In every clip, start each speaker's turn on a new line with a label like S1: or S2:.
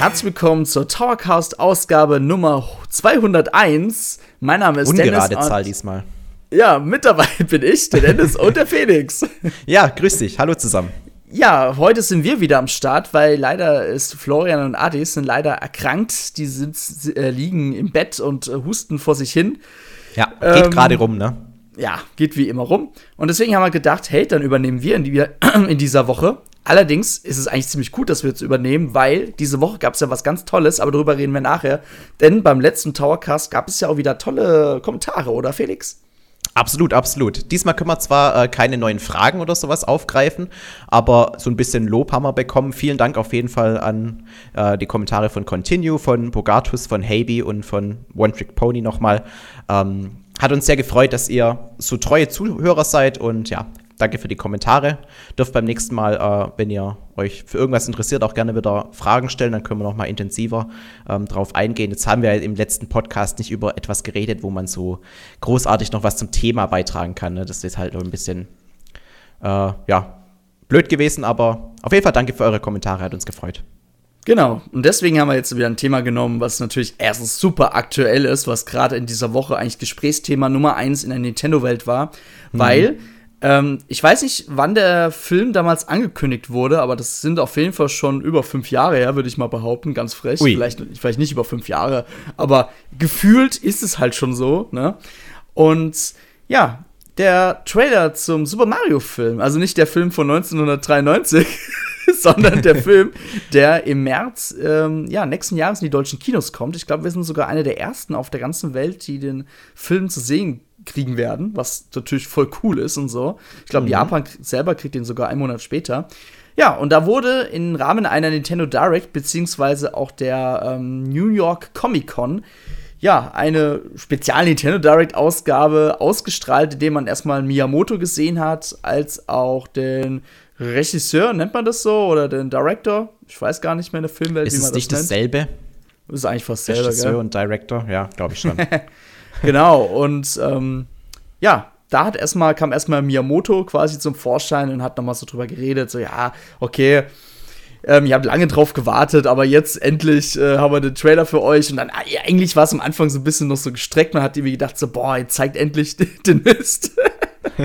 S1: Herzlich willkommen zur Towercast-Ausgabe Nummer 201. Mein Name ist
S2: Ungerade
S1: Dennis.
S2: Zahl diesmal.
S1: Ja, mit dabei bin ich, der Dennis und der Felix.
S2: Ja, grüß dich. Hallo zusammen.
S1: Ja, heute sind wir wieder am Start, weil leider ist Florian und Adis sind leider erkrankt. Die sind, äh, liegen im Bett und äh, husten vor sich hin.
S2: Ja, geht
S1: Ähm,
S2: gerade rum, ne?
S1: Ja, geht wie immer rum. Und deswegen haben wir gedacht, hey, dann übernehmen wir in, die, in dieser Woche. Allerdings ist es eigentlich ziemlich gut, dass wir jetzt übernehmen, weil diese Woche gab es ja was ganz Tolles, aber darüber reden wir nachher. Denn beim letzten Towercast gab es ja auch wieder tolle Kommentare, oder Felix?
S2: Absolut, absolut. Diesmal können wir zwar äh, keine neuen Fragen oder sowas aufgreifen, aber so ein bisschen Lob haben wir bekommen. Vielen Dank auf jeden Fall an äh, die Kommentare von Continue, von Bogatus, von Haby und von One Trick Pony nochmal. Ähm, hat uns sehr gefreut, dass ihr so treue Zuhörer seid und ja, danke für die Kommentare. Dürft beim nächsten Mal, äh, wenn ihr euch für irgendwas interessiert, auch gerne wieder Fragen stellen, dann können wir noch mal intensiver ähm, drauf eingehen. Jetzt haben wir im letzten Podcast nicht über etwas geredet, wo man so großartig noch was zum Thema beitragen kann. Ne? Das ist halt ein bisschen, äh, ja, blöd gewesen, aber auf jeden Fall danke für eure Kommentare, hat uns gefreut.
S1: Genau, und deswegen haben wir jetzt wieder ein Thema genommen, was natürlich erstens super aktuell ist, was gerade in dieser Woche eigentlich Gesprächsthema Nummer eins in der Nintendo-Welt war, weil ähm, ich weiß nicht, wann der Film damals angekündigt wurde, aber das sind auf jeden Fall schon über fünf Jahre her, würde ich mal behaupten, ganz frech.
S2: Ui.
S1: Vielleicht, vielleicht nicht über fünf Jahre, aber gefühlt ist es halt schon so, ne? Und ja, der Trailer zum Super Mario-Film, also nicht der Film von 1993, sondern der Film, der im März ähm, ja, nächsten Jahres in die deutschen Kinos kommt. Ich glaube, wir sind sogar eine der ersten auf der ganzen Welt, die den Film zu sehen kriegen werden, was natürlich voll cool ist und so. Ich glaube, Japan selber kriegt den sogar einen Monat später. Ja, und da wurde im Rahmen einer Nintendo Direct, beziehungsweise auch der ähm, New York Comic Con, ja, eine Spezial-Nintendo Direct-Ausgabe ausgestrahlt, in dem man erstmal Miyamoto gesehen hat, als auch den Regisseur, nennt man das so, oder den Director? Ich weiß gar nicht mehr in der Filmwelt,
S2: Ist
S1: wie
S2: es
S1: man
S2: nicht
S1: das nennt.
S2: dasselbe?
S1: Das ist eigentlich fast selber,
S2: Regisseur
S1: gell?
S2: und Director? Ja, glaube ich schon.
S1: Genau, und ähm, ja, da hat erstmal, kam erstmal Miyamoto quasi zum Vorschein und hat nochmal so drüber geredet, so, ja, okay, ähm, ihr habt lange drauf gewartet, aber jetzt endlich äh, haben wir den Trailer für euch. Und dann, eigentlich war es am Anfang so ein bisschen noch so gestreckt. Man hat irgendwie gedacht, so, boah, jetzt zeigt endlich den Mist.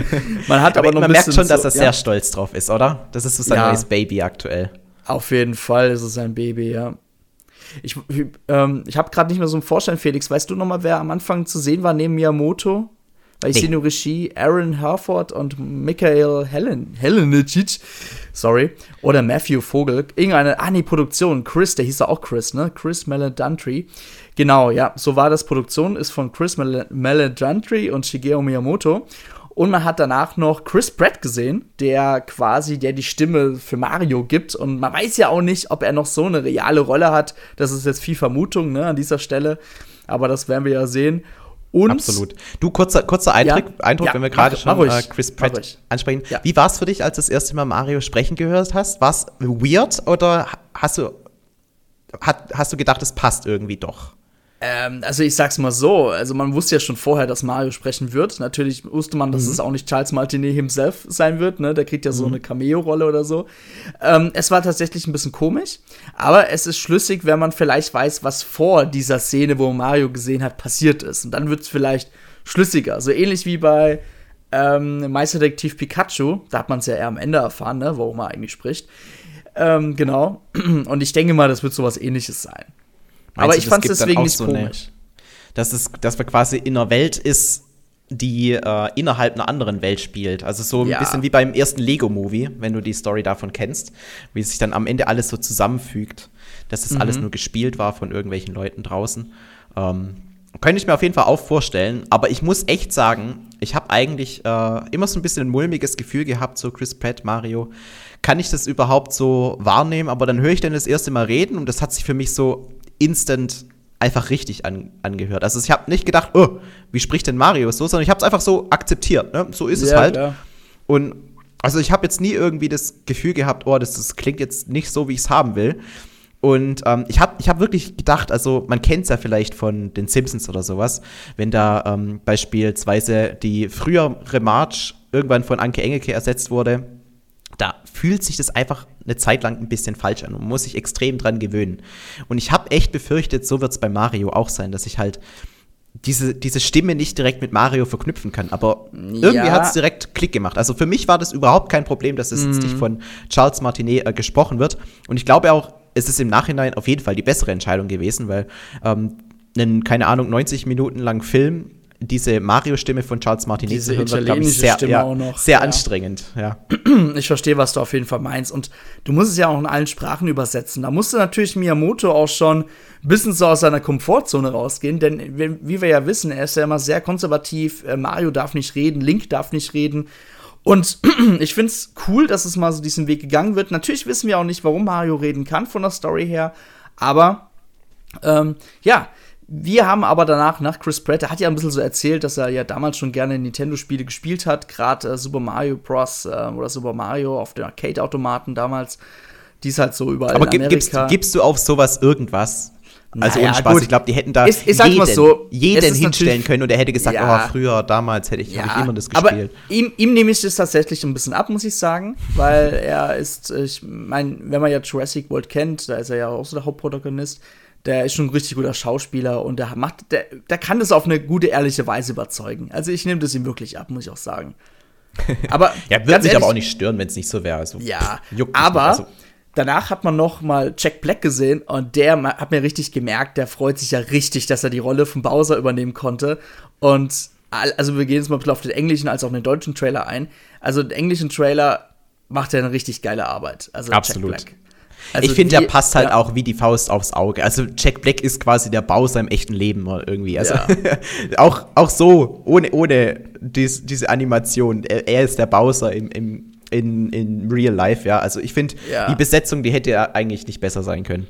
S1: man hat aber,
S2: Aber man merkt schon, dass
S1: so,
S2: er sehr stolz drauf ist, oder? Das ist so sein
S1: Ja.
S2: neues Baby aktuell.
S1: Auf jeden Fall ist es ein Baby, ja. Ich, ähm, ich habe gerade nicht mehr so einen Vorstand, Felix. Weißt du noch mal, wer am Anfang zu sehen war neben Miyamoto? Weil ich
S2: Nee.
S1: sehe nur Regie Aaron Herford und Michael Helen, Helenicic, sorry, oder Matthew Vogel. Irgendeine, ah nee, Produktion, Chris, der hieß ja auch Chris, ne? Chris Maledantri. Genau, ja, so war das. Produktion ist von Chris Mal Maledantri und Shigeo Miyamoto. Und man hat danach noch Chris Pratt gesehen, der quasi, der die Stimme für Mario gibt. Und man weiß ja auch nicht, ob er noch so eine reale Rolle hat. Das ist jetzt viel Vermutung, ne, an dieser Stelle. Aber das werden wir ja sehen. Und
S2: Absolut. Du, kurzer, kurzer Eindruck,
S1: Ja.
S2: Eindruck
S1: Ja,
S2: wenn wir gerade schon äh, Chris Pratt ansprechen.
S1: Ja.
S2: Wie war es für dich, als du das erste Mal Mario sprechen gehört hast? War es weird oder hast du, hat, hast du gedacht, es passt irgendwie doch?
S1: Ähm, also ich sag's mal so, also man wusste ja schon vorher, dass Mario sprechen wird. Natürlich wusste man, dass
S2: Mhm.
S1: es auch nicht Charles Martinet himself sein wird, ne? Der kriegt ja so eine Cameo-Rolle oder so. Ähm, es war tatsächlich ein bisschen komisch, aber es ist schlüssig, wenn man vielleicht weiß, was vor dieser Szene, wo Mario gesehen hat, passiert ist. Und dann wird's vielleicht schlüssiger. So ähnlich wie bei ähm, Meisterdetektiv Pikachu, da hat man es ja eher am Ende erfahren, ne, worum er eigentlich spricht. Ähm, genau. Und ich denke mal, das wird sowas ähnliches sein. Aber
S2: du,
S1: ich fand es deswegen nicht
S2: so eine-
S1: komisch.
S2: Dass, es, dass wir quasi in einer Welt ist, die äh, innerhalb einer anderen Welt spielt. Also so ein
S1: Ja.
S2: bisschen wie beim ersten Lego-Movie, wenn du die Story davon kennst, wie sich dann am Ende alles so zusammenfügt, dass das
S1: Mhm.
S2: alles nur gespielt war von irgendwelchen Leuten draußen. Ähm, könnte ich mir auf jeden Fall auch vorstellen, aber ich muss echt sagen, ich habe eigentlich äh, immer so ein bisschen ein mulmiges Gefühl gehabt, so Chris Pratt, Mario. Kann ich das überhaupt so wahrnehmen? Aber dann höre ich dann das erste Mal reden und das hat sich für mich so instant einfach richtig an, angehört. Also ich habe nicht gedacht, oh, wie spricht denn Mario so, sondern ich habe es einfach so akzeptiert. Ne? So ist es
S1: Ja,
S2: halt.
S1: klar.
S2: Und also ich habe jetzt nie irgendwie das Gefühl gehabt, oh, das, das klingt jetzt nicht so, wie ich es haben will. Und ähm, ich habe ich hab wirklich gedacht, also man kennt es ja vielleicht von den Simpsons oder sowas, wenn da ähm, beispielsweise die frühere Marge irgendwann von Anke Engelke ersetzt wurde da fühlt sich das einfach eine Zeit lang ein bisschen falsch an und man muss sich extrem dran gewöhnen. Und ich habe echt befürchtet, so wird es bei Mario auch sein, dass ich halt diese, diese Stimme nicht direkt mit Mario verknüpfen kann. Aber irgendwie
S1: Ja.
S2: hat es direkt Klick gemacht. Also für mich war das überhaupt kein Problem, dass es jetzt nicht von Charles Martinet äh, gesprochen wird. Und ich glaube auch, es ist im Nachhinein auf jeden Fall die bessere Entscheidung gewesen, weil ähm, einen, keine Ahnung, 90 Minuten lang Film, diese Mario-Stimme von Charles Martinet
S1: Diese
S2: zu hören, glaub ich,
S1: italienische
S2: sehr,
S1: Stimme
S2: ja,
S1: auch noch,
S2: sehr
S1: ja.
S2: anstrengend. Ja.
S1: Ich verstehe, was du auf jeden Fall meinst. Und du musst es ja auch in allen Sprachen übersetzen. Da musste natürlich Miyamoto auch schon ein bisschen so aus seiner Komfortzone rausgehen. Denn wie wie wir ja wissen, er ist ja immer sehr konservativ. Äh, Mario darf nicht reden, Link darf nicht reden. Und ich finde es cool, dass es mal so diesen Weg gegangen wird. Natürlich wissen wir auch nicht, warum Mario reden kann von der Story her. Aber ähm, ja, wir haben aber danach, nach Chris Pratt, der hat ja ein bisschen so erzählt, dass er ja damals schon gerne Nintendo-Spiele gespielt hat, gerade äh, Super Mario Bros. Äh, oder Super Mario auf den Arcade-Automaten damals, die ist halt so überall
S2: Aber
S1: in
S2: gib, gibst, gibst du auf sowas irgendwas? Also
S1: Naja,
S2: ohne Spaß,
S1: gut.
S2: ich glaube, die hätten da
S1: sag
S2: jeden,
S1: so,
S2: jeden
S1: ist
S2: hinstellen können und er hätte gesagt,
S1: Ja.
S2: oh, früher, damals hätte ich, hab ich immer das
S1: aber
S2: gespielt.
S1: ihm, ihm nehme ich das tatsächlich ein bisschen ab, muss ich sagen, weil er ist, ich meine, wenn man ja Jurassic World kennt, da ist er ja auch so der Hauptprotagonist, der ist schon ein richtig guter Schauspieler und der macht, der, der kann das auf eine gute, ehrliche Weise überzeugen. Also ich nehme das ihm wirklich ab, muss ich auch sagen. Aber
S2: Ja, wird
S1: ganz
S2: mich
S1: ehrlich,
S2: aber auch nicht stören, wenn es nicht so wäre. Also,
S1: ja,
S2: juckt mich
S1: aber.
S2: Also,
S1: danach hat man noch mal Jack Black gesehen und der hat mir richtig gemerkt, der freut sich ja richtig, dass er die Rolle von Bowser übernehmen konnte. Und also wir gehen jetzt mal ein bisschen auf den englischen als auch den deutschen Trailer ein. Also den englischen Trailer macht er eine richtig geile Arbeit. Also
S2: Absolut.
S1: Jack Black. Also
S2: ich finde, der passt halt
S1: ja.
S2: auch wie die Faust aufs Auge. Also Jack Black ist quasi der Bowser im echten Leben irgendwie. Also
S1: Ja.
S2: auch, auch so, ohne, ohne dies, diese Animation. Er, er ist der Bowser im, im, in, in Real Life, ja. Also ich finde,
S1: Ja.
S2: die Besetzung, die hätte ja eigentlich nicht besser sein können.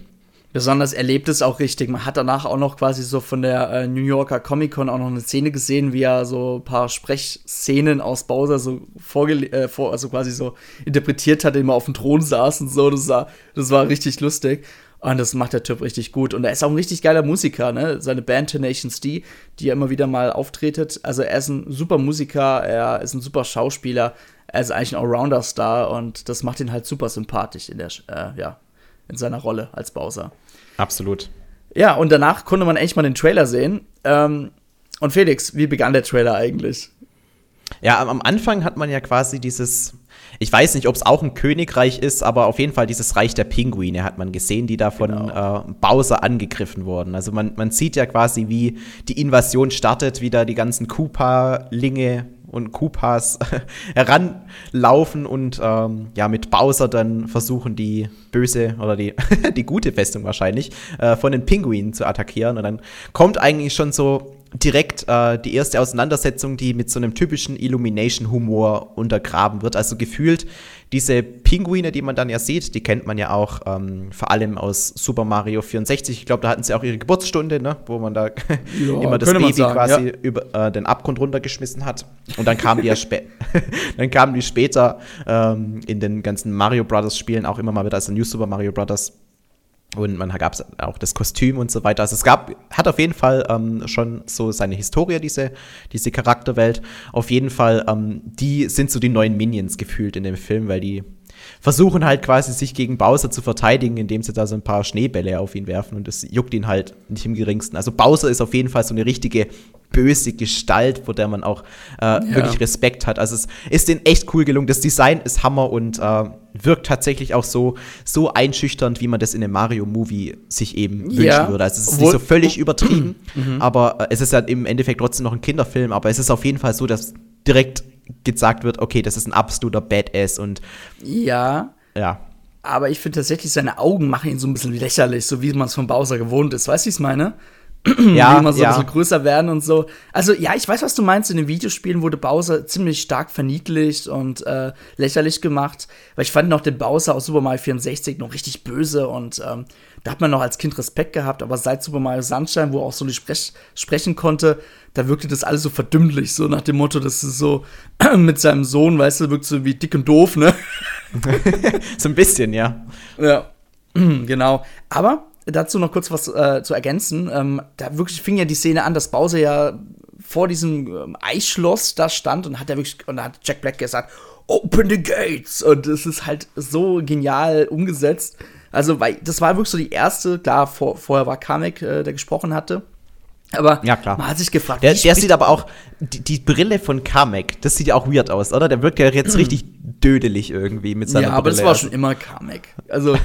S1: Besonders er lebt es auch richtig. Man hat danach auch noch quasi so von der äh, New Yorker Comic Con auch noch eine Szene gesehen, wie er so ein paar Sprechszenen aus Bowser so vorgele äh, vor, also quasi so interpretiert hat, indem er auf dem Thron saß und so. Das war, das war richtig lustig. Und das macht der Typ richtig gut. Und er ist auch ein richtig geiler Musiker, ne? Seine Band Tenacious D, die ja immer wieder mal auftretet. Also er ist ein super Musiker, er ist ein super Schauspieler, er ist eigentlich ein Allrounder-Star und das macht ihn halt super sympathisch in der, äh, ja, in seiner Rolle als Bowser.
S2: Absolut.
S1: Ja, und danach konnte man echt mal den Trailer sehen. Ähm, und Felix, wie begann der Trailer eigentlich?
S2: Ja, am, am Anfang hat man ja quasi dieses, ich weiß nicht, ob es auch ein Königreich ist, aber auf jeden Fall dieses Reich der Pinguine hat man gesehen, die da von
S1: Genau.
S2: äh, Bowser angegriffen wurden. Also man, man sieht ja quasi, wie die Invasion startet, wie da die ganzen Koopa-Linge und Koopas heranlaufen und ähm, ja, mit Bowser dann versuchen, die böse oder die, die gute Festung wahrscheinlich äh, von den Pinguinen zu attackieren. Und dann kommt eigentlich schon so direkt äh, die erste Auseinandersetzung, die mit so einem typischen Illumination-Humor untergraben wird. Also gefühlt diese Pinguine, die man dann ja sieht, die kennt man ja auch ähm, vor allem aus Super Mario 64. Ich glaube, da hatten sie auch ihre Geburtsstunde, ne? wo man da immer das Baby
S1: sagen,
S2: quasi
S1: ja.
S2: über äh, den Abgrund runtergeschmissen hat. Und dann kamen die ja spä dann kamen die später ähm, in den ganzen Mario Brothers Spielen auch immer mal wieder, also New Super Mario Brothers. Und man gab auch das Kostüm und so weiter. Also es gab, hat auf jeden Fall ähm, schon so seine Historie, diese, diese Charakterwelt. Auf jeden Fall, ähm, die sind so die neuen Minions gefühlt in dem Film, weil die versuchen halt quasi sich gegen Bowser zu verteidigen, indem sie da so ein paar Schneebälle auf ihn werfen und das juckt ihn halt nicht im geringsten. Also Bowser ist auf jeden Fall so eine richtige böse Gestalt, vor der man auch äh, wirklich Respekt hat. Also es ist denen echt cool gelungen. Das Design ist Hammer und äh, wirkt tatsächlich auch so, so einschüchternd, wie man das in einem Mario-Movie sich eben
S1: Ja.
S2: wünschen würde. Also es ist
S1: Obwohl-
S2: nicht so völlig übertrieben, aber äh, es ist halt im Endeffekt trotzdem noch ein Kinderfilm, aber es ist auf jeden Fall so, dass direkt gesagt wird, okay, das ist ein absoluter Badass und
S1: Ja,
S2: ja,
S1: aber ich finde tatsächlich, seine Augen machen ihn so ein bisschen lächerlich, so wie man es von Bowser gewohnt ist. Weißt du, wie ich es meine?
S2: ja,
S1: immer so
S2: ja.
S1: ein bisschen größer werden und so. Also, ja, ich weiß, was du meinst. In den Videospielen wurde Bowser ziemlich stark verniedlicht und äh, lächerlich gemacht. Weil ich fand noch den Bowser aus Super Mario 64 noch richtig böse und ähm, da hat man noch als Kind Respekt gehabt. Aber seit Super Mario Sunshine, wo er auch so nicht sprech sprechen konnte, da wirkte das alles so verdümmlich. So nach dem Motto, das ist so mit seinem Sohn, weißt du, wirkt so wie dick und doof, ne?
S2: so ein bisschen, ja.
S1: Ja, genau. Aber dazu noch kurz was äh, zu ergänzen. Ähm, da wirklich fing ja die Szene an, dass Bowser ja vor diesem ähm, Eisschloss da stand und hat er wirklich und da hat Jack Black gesagt, Open the Gates. Und es ist halt so genial umgesetzt. Also, weil das war wirklich so die erste, klar, vor, vorher war Kamek, äh, der gesprochen hatte. Aber
S2: ja, klar.
S1: man hat sich gefragt,
S2: der, der sieht aber auch, die, die, Brille von Kamek, das sieht ja auch weird aus, oder? Der wirkt ja jetzt richtig dödelig irgendwie mit seiner
S1: Ja, aber Brille. das war schon immer Kamek. Also,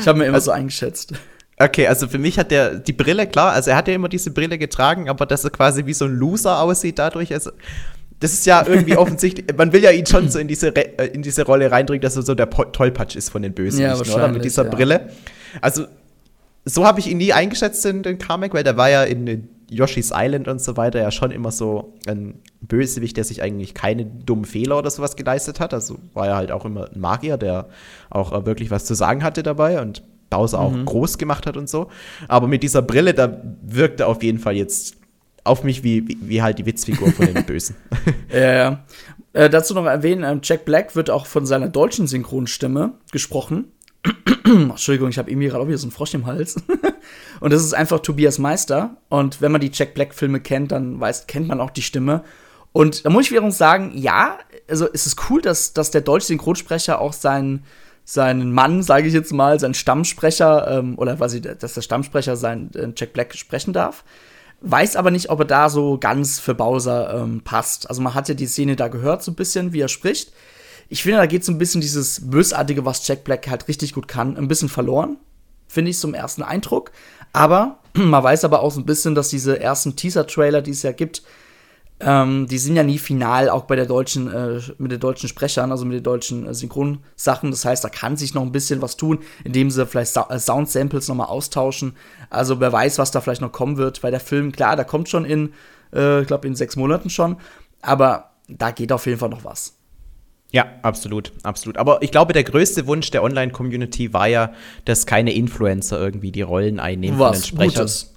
S1: ich habe mir immer also, so eingeschätzt.
S2: Okay, also für mich hat der die Brille, klar, also er hat ja immer diese Brille getragen, aber dass er quasi wie so ein Loser aussieht dadurch, also das ist ja irgendwie offensichtlich, man will ja ihn schon so in diese, äh, in diese Rolle reindrücken, dass er so der Tollpatsch ist von den Bösewichten, ja, oder? Mit dieser ja. Brille. Also so habe ich ihn nie eingeschätzt in den Kamek, weil der war ja in Yoshi's Island und so weiter ja schon immer so ein Bösewicht, der sich eigentlich keine dummen Fehler oder sowas geleistet hat. Also war er halt auch immer ein Magier, der auch äh, wirklich was zu sagen hatte dabei und Bowser mhm. auch groß gemacht hat und so. Aber mit dieser Brille, da wirkt er auf jeden Fall jetzt auf mich wie, wie, wie halt die Witzfigur von den Bösen.
S1: ja, ja. Äh, dazu noch erwähnen, äh, Jack Black wird auch von seiner deutschen Synchronstimme gesprochen. Entschuldigung, ich habe irgendwie gerade auch wieder so einen Frosch im Hals. und das ist einfach Tobias Meister. Und wenn man die Jack Black-Filme kennt, dann weiß, kennt man auch die Stimme. Und da muss ich wiederum sagen, ja, also es ist cool, dass, dass der deutsche Synchronsprecher auch seinen, seinen Mann, sage ich jetzt mal, seinen Stammsprecher, ähm, oder quasi, dass der Stammsprecher seinen äh, Jack Black sprechen darf. Weiß aber nicht, ob er da so ganz für Bowser ähm, passt. Also man hat ja die Szene da gehört, so ein bisschen, wie er spricht ich finde, da geht so ein bisschen dieses Bösartige, was Jack Black halt richtig gut kann, ein bisschen verloren. Finde ich zum ersten Eindruck. Aber man weiß aber auch so ein bisschen, dass diese ersten Teaser-Trailer, die es ja gibt, ähm, die sind ja nie final, auch bei der deutschen, äh, mit den deutschen Sprechern, also mit den deutschen äh, Synchronsachen. Das heißt, da kann sich noch ein bisschen was tun, indem sie vielleicht Sa äh, Sound-Samples nochmal austauschen. Also wer weiß, was da vielleicht noch kommen wird, weil der Film, klar, der kommt schon in, äh, ich glaube, in sechs Monaten schon. Aber da geht auf jeden Fall noch was.
S2: Ja, absolut, absolut. Aber ich glaube, der größte Wunsch der Online-Community war ja, dass keine Influencer irgendwie die Rollen einnehmen
S1: Was von den Sprechern. Gutes.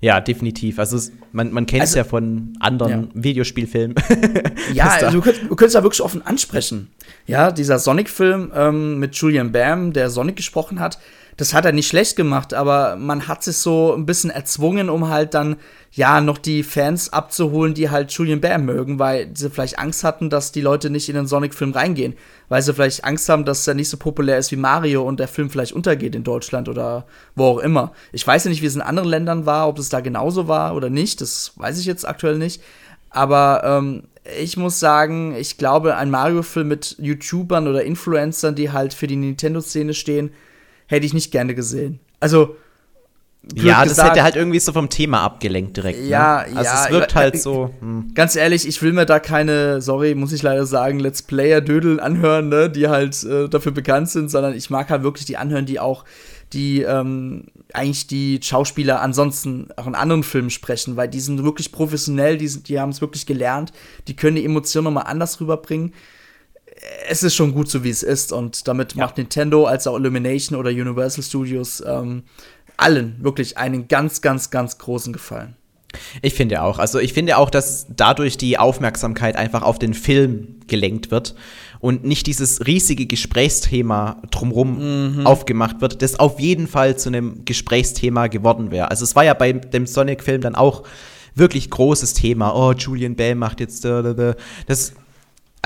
S2: Ja, definitiv. Also es, man, man kennt es also, ja von anderen ja. Videospielfilmen.
S1: ja, also du könntest, du könntest ja wirklich offen ansprechen. Ja, dieser Sonic-Film ähm, mit Julian Bam, der Sonic gesprochen hat, das hat er nicht schlecht gemacht, aber man hat sich so ein bisschen erzwungen, um halt dann, ja, noch die Fans abzuholen, die halt Julian Bam mögen, weil sie vielleicht Angst hatten, dass die Leute nicht in den Sonic-Film reingehen. Weil sie vielleicht Angst haben, dass er nicht so populär ist wie Mario und der Film vielleicht untergeht in Deutschland oder wo auch immer. Ich weiß ja nicht, wie es in anderen Ländern war, ob es da genauso war oder nicht, das weiß ich jetzt aktuell nicht. Aber ähm, ich muss sagen, ich glaube, ein Mario-Film mit YouTubern oder Influencern, die halt für die Nintendo-Szene stehen, hätte ich nicht gerne gesehen. Also.
S2: Ja, das gesagt, hätte halt irgendwie so vom Thema abgelenkt direkt.
S1: Ne? Ja,
S2: ne? Also
S1: ja.
S2: es wirkt halt so.
S1: Hm. Ganz ehrlich, ich will mir da keine, sorry, muss ich leider sagen, Let's Player-Dödel anhören, ne, die halt äh, dafür bekannt sind, sondern ich mag halt wirklich die anhören, die auch die ähm, eigentlich die Schauspieler ansonsten auch in anderen Filmen sprechen, weil die sind wirklich professionell, die, die haben es wirklich gelernt, die können die Emotionen nochmal anders rüberbringen es ist schon gut so, wie es ist. Und damit ja. macht Nintendo als auch Illumination oder Universal Studios ähm, allen wirklich einen ganz, ganz, ganz großen Gefallen.
S2: Ich finde auch. Also ich finde auch, dass dadurch die Aufmerksamkeit einfach auf den Film gelenkt wird und nicht dieses riesige Gesprächsthema drumherum mhm. aufgemacht wird, das auf jeden Fall zu einem Gesprächsthema geworden wäre. Also es war ja bei dem Sonic-Film dann auch wirklich großes Thema. Oh, Julian Bell macht jetzt das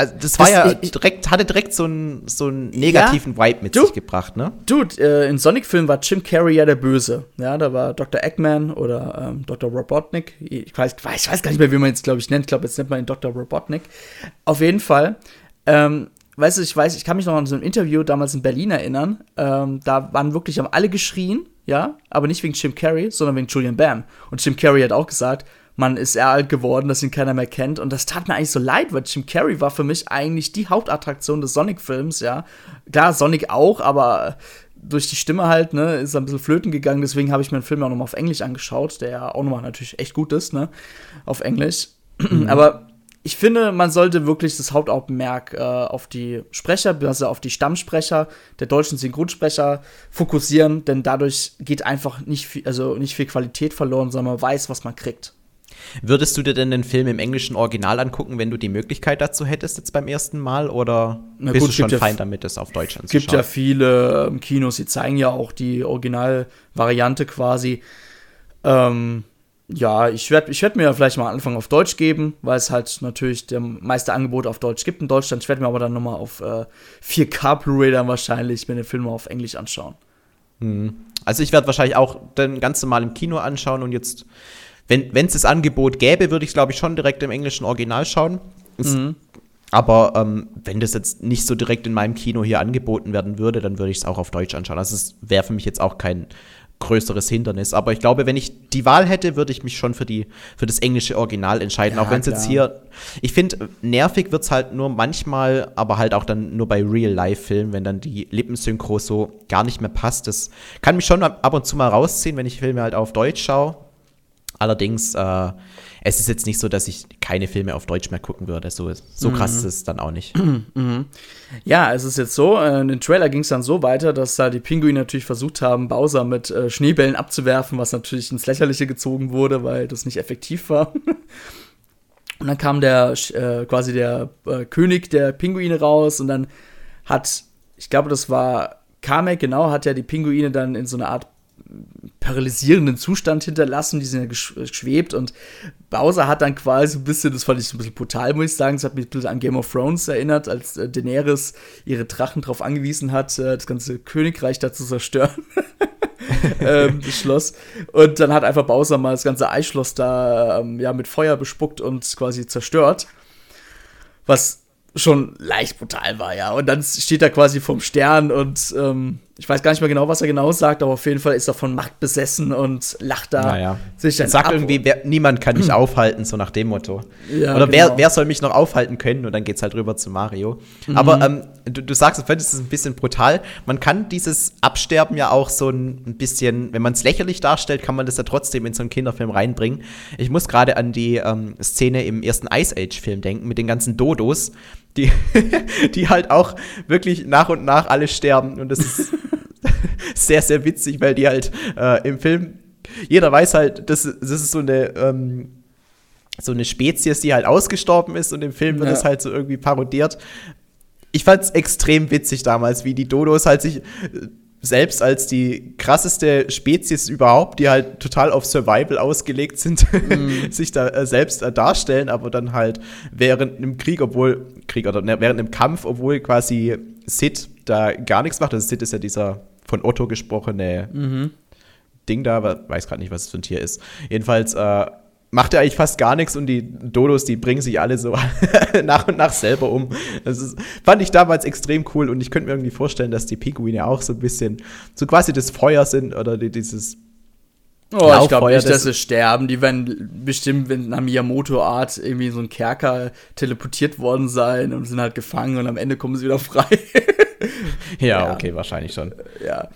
S2: also das war das, ja direkt, hatte direkt so einen, so einen negativen ja, Vibe mit du, sich gebracht, ne?
S1: Dude, äh, in Sonic-Filmen war Jim Carrey ja der Böse. Ja, da war Dr. Eggman oder ähm, Dr. Robotnik. Ich weiß, ich weiß gar nicht mehr, wie man jetzt, glaube ich, nennt. Ich glaube, jetzt nennt man ihn Dr. Robotnik. Auf jeden Fall. Ähm, weißt du, ich weiß, ich kann mich noch an so ein Interview damals in Berlin erinnern. Ähm, da waren wirklich, haben alle geschrien, ja, aber nicht wegen Jim Carrey, sondern wegen Julian Bam. Und Jim Carrey hat auch gesagt, man ist eher alt geworden, dass ihn keiner mehr kennt. Und das tat mir eigentlich so leid, weil Jim Carrey war für mich eigentlich die Hauptattraktion des Sonic-Films, ja. Klar, Sonic auch, aber durch die Stimme halt, ne, ist er ein bisschen flöten gegangen. Deswegen habe ich mir den Film auch nochmal auf Englisch angeschaut, der ja auch nochmal natürlich echt gut ist, ne, auf Englisch. Mhm. Aber ich finde, man sollte wirklich das Hauptaugenmerk äh, auf die Sprecher, also auf die Stammsprecher der deutschen Synchronsprecher fokussieren, denn dadurch geht einfach nicht viel, also nicht viel Qualität verloren, sondern man weiß, was man kriegt.
S2: Würdest du dir denn den Film im englischen Original angucken, wenn du die Möglichkeit dazu hättest jetzt beim ersten Mal? Oder Na bist gut, du schon fein ja damit, das auf Deutsch
S1: anzuschauen? Es gibt ja viele ähm, Kinos, die zeigen ja auch die Originalvariante quasi. Ähm, Ja, ich werde ich werd mir vielleicht mal Anfang auf Deutsch geben, weil es halt natürlich der meiste Angebot auf Deutsch gibt in Deutschland. Ich werde mir aber dann nochmal auf äh, 4K Blu-ray dann wahrscheinlich mir den Film mal auf Englisch anschauen.
S2: Mhm. Also ich werde wahrscheinlich auch den ganz normal im Kino anschauen und jetzt, wenn es das Angebot gäbe, würde ich glaube ich schon direkt im englischen Original schauen. Mhm. Aber ähm, wenn das jetzt nicht so direkt in meinem Kino hier angeboten werden würde, dann würde ich es auch auf Deutsch anschauen. Also es wäre für mich jetzt auch kein größeres Hindernis. Aber ich glaube, wenn ich die Wahl hätte, würde ich mich schon für, die, für das englische Original entscheiden. Ja, auch wenn es jetzt hier. Ich finde, nervig wird es halt nur manchmal, aber halt auch dann nur bei Real-Life-Filmen, wenn dann die Lippensynchro so gar nicht mehr passt. Das kann mich schon ab und zu mal rausziehen, wenn ich Filme halt auf Deutsch schaue. Allerdings, äh, es ist jetzt nicht so, dass ich keine Filme auf Deutsch mehr gucken würde. So, so mhm. krass ist es dann auch nicht.
S1: Mhm. Ja, es ist jetzt so, äh, in den Trailer ging es dann so weiter, dass da die Pinguine natürlich versucht haben, Bowser mit äh, Schneebällen abzuwerfen, was natürlich ins Lächerliche gezogen wurde, weil das nicht effektiv war. und dann kam der äh, quasi der äh, König der Pinguine raus und dann hat, ich glaube, das war Kamek, genau, hat ja die Pinguine dann in so eine Art paralysierenden Zustand hinterlassen, die sind ja geschwebt und Bowser hat dann quasi ein bisschen, das fand ich ein bisschen brutal, muss ich sagen, das hat mich ein bisschen an Game of Thrones erinnert, als äh, Daenerys ihre Drachen darauf angewiesen hat, äh, das ganze Königreich da zu zerstören. ähm, das Schloss. Und dann hat einfach Bowser mal das ganze Eischloss da ähm, ja, mit Feuer bespuckt und quasi zerstört. Was schon leicht brutal war, ja. Und dann steht er quasi vom Stern und ähm, ich weiß gar nicht mehr genau, was er genau sagt, aber auf jeden Fall ist er von Macht besessen und lacht da
S2: naja. sich dann Sagt ab. irgendwie, wer, niemand kann mich hm. aufhalten, so nach dem Motto. Ja, Oder genau. wer, wer soll mich noch aufhalten können? Und dann geht's halt rüber zu Mario. Mhm. Aber ähm, du, du sagst, du findest es ein bisschen brutal. Man kann dieses Absterben ja auch so ein bisschen, wenn man es lächerlich darstellt, kann man das ja trotzdem in so einen Kinderfilm reinbringen. Ich muss gerade an die ähm, Szene im ersten Ice Age-Film denken, mit den ganzen Dodos die, die halt auch wirklich nach und nach alle sterben. Und das ist sehr, sehr witzig, weil die halt äh, im Film, jeder weiß halt, das, das ist so eine, ähm, so eine Spezies, die halt ausgestorben ist und im Film wird es halt so irgendwie parodiert. Ich fand es extrem witzig damals, wie die Dodos halt sich selbst als die krasseste Spezies überhaupt, die halt total auf Survival ausgelegt sind, mm. sich da äh, selbst äh, darstellen, aber dann halt während einem Krieg, obwohl Krieg oder ne, während einem Kampf, obwohl quasi Sid da gar nichts macht. Also Sid ist ja dieser von Otto gesprochene mhm. Ding da, weiß gerade nicht, was es für ein Tier ist. Jedenfalls äh, macht er eigentlich fast gar nichts und die Dodos, die bringen sich alle so nach und nach selber um. Das ist, fand ich damals extrem cool und ich könnte mir irgendwie vorstellen, dass die Pinguine auch so ein bisschen so quasi das Feuer sind oder die, dieses
S1: Oh, ich glaube nicht, dass sie sterben. Die werden bestimmt wenn nach Miyamoto-Art irgendwie so ein Kerker teleportiert worden sein und sind halt gefangen und am Ende kommen sie wieder frei.
S2: ja, ja, okay, wahrscheinlich schon.
S1: Ja.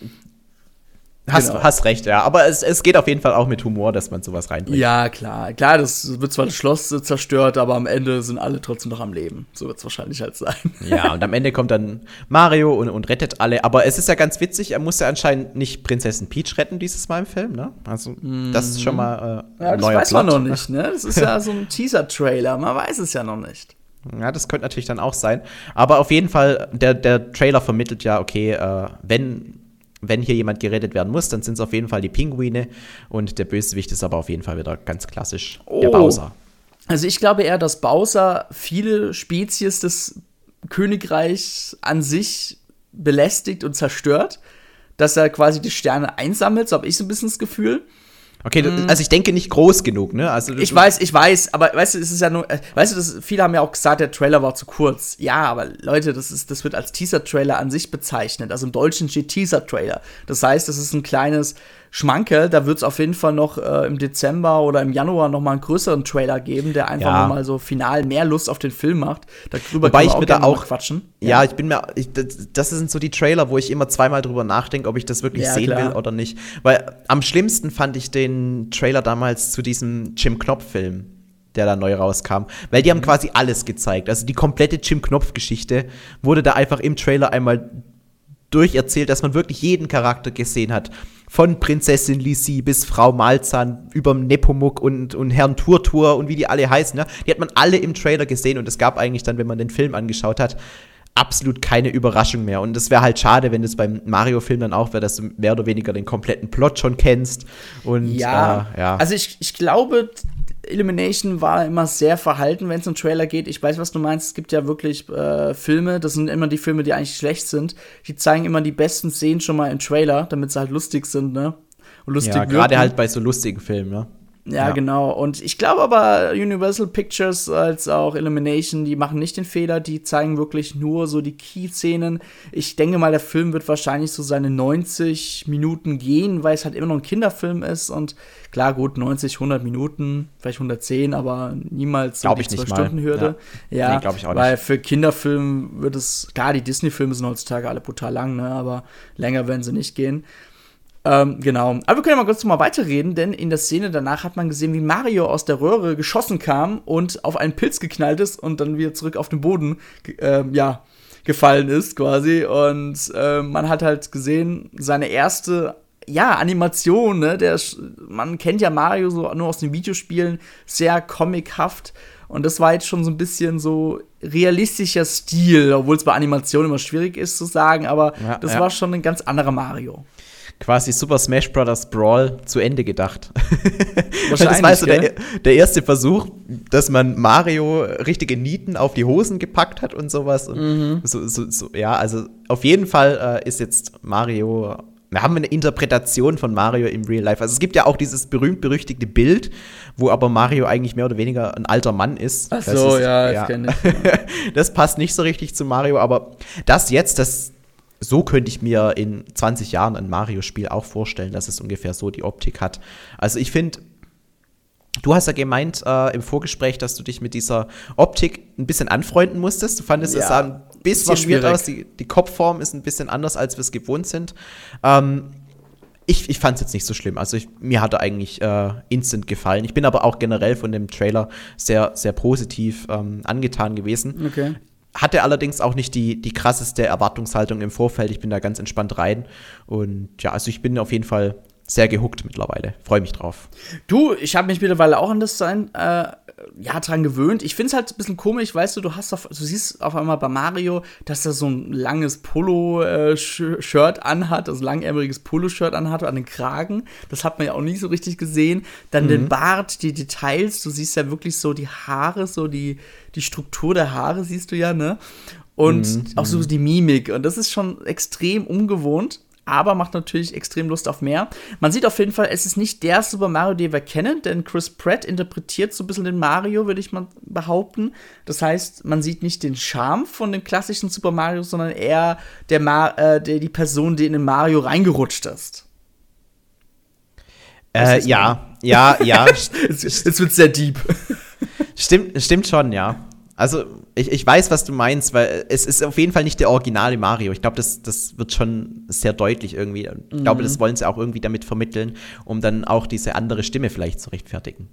S2: Hast, genau. hast recht, ja. Aber es, es geht auf jeden Fall auch mit Humor, dass man sowas reinbringt.
S1: Ja, klar. Klar, das wird zwar das Schloss zerstört, aber am Ende sind alle trotzdem noch am Leben. So wird es wahrscheinlich halt sein.
S2: Ja, und am Ende kommt dann Mario und, und rettet alle. Aber es ist ja ganz witzig, er muss ja anscheinend nicht Prinzessin Peach retten dieses Mal im Film, ne? Also, das ist schon mal
S1: äh, ja, ein neuer das weiß Plot. man noch nicht, ne? Das ist ja so ein Teaser-Trailer. Man weiß es ja noch nicht.
S2: Ja, das könnte natürlich dann auch sein. Aber auf jeden Fall, der, der Trailer vermittelt ja, okay, äh, wenn wenn hier jemand gerettet werden muss, dann sind es auf jeden Fall die Pinguine und der Bösewicht ist aber auf jeden Fall wieder ganz klassisch oh. der Bowser.
S1: Also ich glaube eher, dass Bowser viele Spezies des Königreichs an sich belästigt und zerstört, dass er quasi die Sterne einsammelt, so habe ich so ein bisschen das Gefühl.
S2: Okay, mm. also ich denke nicht groß genug, ne? Also
S1: ich weiß, ich weiß, aber weißt du, es ist ja nur, äh, weißt du, das, viele haben ja auch gesagt, der Trailer war zu kurz. Ja, aber Leute, das ist, das wird als Teaser-Trailer an sich bezeichnet. Also im Deutschen steht Teaser-Trailer. Das heißt, das ist ein kleines Schmanke. Da wird es auf jeden Fall noch äh, im Dezember oder im Januar noch mal einen größeren Trailer geben, der einfach ja. mal so final mehr Lust auf den Film macht.
S2: Darüber Wobei ich mir da auch quatschen. Ja, ja, ich bin mir, ich, das, sind so die Trailer, wo ich immer zweimal drüber nachdenke, ob ich das wirklich ja, sehen klar. will oder nicht. Weil am schlimmsten fand ich den Trailer damals zu diesem Jim Knopf-Film der da neu rauskam. Weil die haben mhm. quasi alles gezeigt. Also die komplette Jim Knopf-Geschichte wurde da einfach im Trailer einmal durcherzählt, dass man wirklich jeden Charakter gesehen hat. Von Prinzessin Lisi bis Frau Malzahn über Nepomuk und, und Herrn Turtur und wie die alle heißen. Ja? Die hat man alle im Trailer gesehen und es gab eigentlich dann, wenn man den Film angeschaut hat, absolut keine Überraschung mehr. Und es wäre halt schade, wenn es beim Mario-Film dann auch wäre, dass du mehr oder weniger den kompletten Plot schon kennst. Und
S1: ja, äh, ja. also ich, ich glaube, Illumination war immer sehr verhalten, wenn es um Trailer geht. Ich weiß, was du meinst. Es gibt ja wirklich äh, Filme, das sind immer die Filme, die eigentlich schlecht sind. Die zeigen immer die besten Szenen schon mal im Trailer, damit sie halt lustig sind, ne?
S2: Und lustig ja, gerade halt bei so lustigen Filmen, ne?
S1: Ja, ja, genau. Und ich glaube aber, Universal Pictures als auch Illumination, die machen nicht den Fehler, die zeigen wirklich nur so die Key-Szenen. Ich denke mal, der Film wird wahrscheinlich so seine 90 Minuten gehen, weil es halt immer noch ein Kinderfilm ist. Und klar, gut, 90, 100 Minuten, vielleicht 110, aber niemals
S2: so die 12-Stunden-Hürde.
S1: Ja, ja nee, glaube ich auch nicht. Weil für Kinderfilme wird es, klar, die Disney-Filme sind heutzutage alle brutal lang, ne? aber länger werden sie nicht gehen. Ähm, genau. Aber wir können ja mal kurz mal weiterreden, denn in der Szene danach hat man gesehen, wie Mario aus der Röhre geschossen kam und auf einen Pilz geknallt ist und dann wieder zurück auf den Boden, äh, ja, gefallen ist quasi. Und äh, man hat halt gesehen, seine erste ja, Animation, ne? Der, man kennt ja Mario so nur aus den Videospielen, sehr comichaft. Und das war jetzt schon so ein bisschen so realistischer Stil, obwohl es bei Animationen immer schwierig ist zu sagen, aber ja, das ja. war schon ein ganz anderer Mario
S2: quasi Super Smash Bros. Brawl zu Ende gedacht. das war so der, der, erste Versuch, dass man Mario richtige Nieten auf die Hosen gepackt hat und sowas. Und mhm. so, so, so, ja, also auf jeden Fall äh, ist jetzt Mario. Wir haben eine Interpretation von Mario im Real Life. Also es gibt ja auch dieses berühmt-berüchtigte Bild, wo aber Mario eigentlich mehr oder weniger ein alter Mann ist.
S1: Ach so, ist, ja, das ja. kenne
S2: ich. das passt nicht so richtig zu Mario, aber das jetzt, das so könnte ich mir in 20 Jahren ein Mario-Spiel auch vorstellen, dass es ungefähr so die Optik hat. Also ich finde, du hast ja gemeint äh, im Vorgespräch, dass du dich mit dieser Optik ein bisschen anfreunden musstest. Du fandest, ja, es sah ein bisschen weird aus. Die, die, Kopfform ist ein bisschen anders, als wir es gewohnt sind. Ähm, ich, ich fand es jetzt nicht so schlimm. Also ich, mir hat er eigentlich äh, instant gefallen. Ich bin aber auch generell von dem Trailer sehr, sehr positiv ähm, angetan gewesen. Okay hatte allerdings auch nicht die, die krasseste Erwartungshaltung im Vorfeld. Ich bin da ganz entspannt rein. Und ja, also ich bin auf jeden Fall sehr gehuckt mittlerweile. Freue mich drauf.
S1: Du, ich habe mich mittlerweile auch an das sein, äh, ja, dran gewöhnt. Ich finde es halt ein bisschen komisch, weißt du, du hast auf, du siehst auf einmal bei Mario, dass er so ein langes Polo-Shirt anhat, also langärmeliges Polo-Shirt anhat an den Kragen. Das hat man ja auch nie so richtig gesehen. Dann mhm. den Bart, die Details, du siehst ja wirklich so die Haare, so die, die Struktur der Haare siehst du ja, ne? Und mhm. auch so die Mimik. Und das ist schon extrem ungewohnt aber macht natürlich extrem Lust auf mehr. Man sieht auf jeden Fall, es ist nicht der Super Mario, den wir kennen, denn Chris Pratt interpretiert so ein bisschen den Mario, würde ich mal behaupten. Das heißt, man sieht nicht den Charme von dem klassischen Super Mario, sondern eher der, Ma äh, der die Person, die in den Mario reingerutscht ist.
S2: Äh, ja, ja, ja.
S1: es, wird sehr deep.
S2: Stimmt, stimmt schon, ja. Also, ich, ich weiß, was du meinst, weil es ist auf jeden Fall nicht der originale Mario. Ich glaube, das, das wird schon sehr deutlich irgendwie. Ich mhm. glaube, das wollen sie auch irgendwie damit vermitteln, um dann auch diese andere Stimme vielleicht zu rechtfertigen.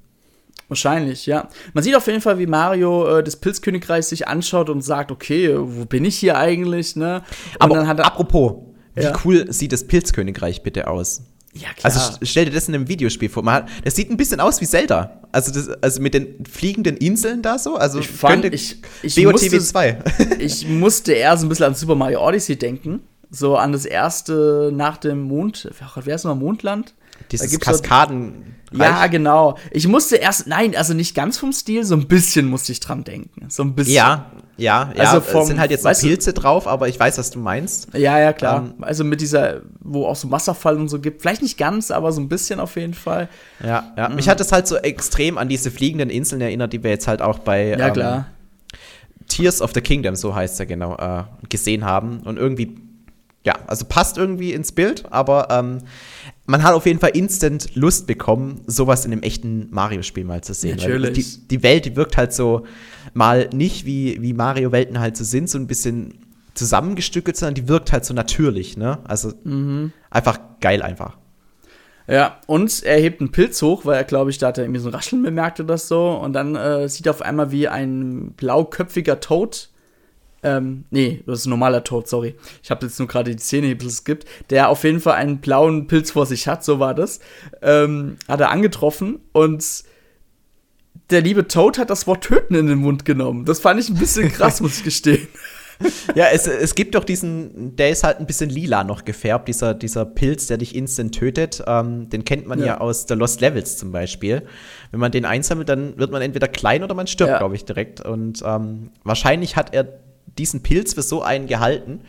S1: Wahrscheinlich, ja. Man sieht auf jeden Fall, wie Mario äh, das Pilzkönigreich sich anschaut und sagt, okay, wo bin ich hier eigentlich, ne? Und
S2: Aber apropos, wie ja. cool sieht das Pilzkönigreich bitte aus? Ja, klar. Also stell dir das in einem Videospiel vor. Man, das sieht ein bisschen aus wie Zelda. Also, das, also mit den fliegenden Inseln da so. Also
S1: ich fand, ich, ich, BOTW 2. ich musste eher so ein bisschen an Super Mario Odyssey denken. So an das erste nach dem Mond. Wer ist noch Mondland?
S2: Dieses Kaskaden.
S1: Ja, genau. Ich musste erst, nein, also nicht ganz vom Stil, so ein bisschen musste ich dran denken. So ein bisschen.
S2: Ja, ja, ja. Also vom, es sind halt jetzt noch Pilze du, drauf, aber ich weiß, was du meinst.
S1: Ja, ja, klar. Ähm, also mit dieser, wo auch so Wasserfall und so gibt. Vielleicht nicht ganz, aber so ein bisschen auf jeden Fall.
S2: Ja, ja. Mhm. Mich hat es halt so extrem an diese fliegenden Inseln erinnert, die wir jetzt halt auch bei
S1: ja, ähm.
S2: Tears of the Kingdom, so heißt er genau, äh, gesehen haben. Und irgendwie, ja, also passt irgendwie ins Bild, aber ähm, man hat auf jeden Fall instant Lust bekommen, sowas in einem echten Mario-Spiel mal zu sehen.
S1: Natürlich.
S2: Die, die, Welt, die wirkt halt so mal nicht, wie, wie Mario-Welten halt so sind, so ein bisschen zusammengestückelt, sondern die wirkt halt so natürlich, ne? Also mhm. einfach geil einfach.
S1: Ja, und er hebt einen Pilz hoch, weil er, glaube ich, da hat er irgendwie so ein Rascheln bemerkt oder so. Und dann äh, sieht er auf einmal, wie ein blauköpfiger Toad ähm, nee, das ist ein normaler Tod, sorry. Ich habe jetzt nur gerade die Szene gibt, der auf jeden Fall einen blauen Pilz vor sich hat, so war das. Ähm, hat er angetroffen und der liebe Toad hat das Wort töten in den Mund genommen. Das fand ich ein bisschen krass, muss ich gestehen.
S2: ja, es, es gibt doch diesen, der ist halt ein bisschen lila noch gefärbt, dieser, dieser Pilz, der dich instant tötet. Ähm, den kennt man ja. ja. aus The Lost Levels zum Beispiel. Wenn man den einsammelt, dann wird man entweder klein oder man stirbt, ja. glaube ich, direkt. Und ähm, wahrscheinlich hat er diesen Pilz für so einen gehalten.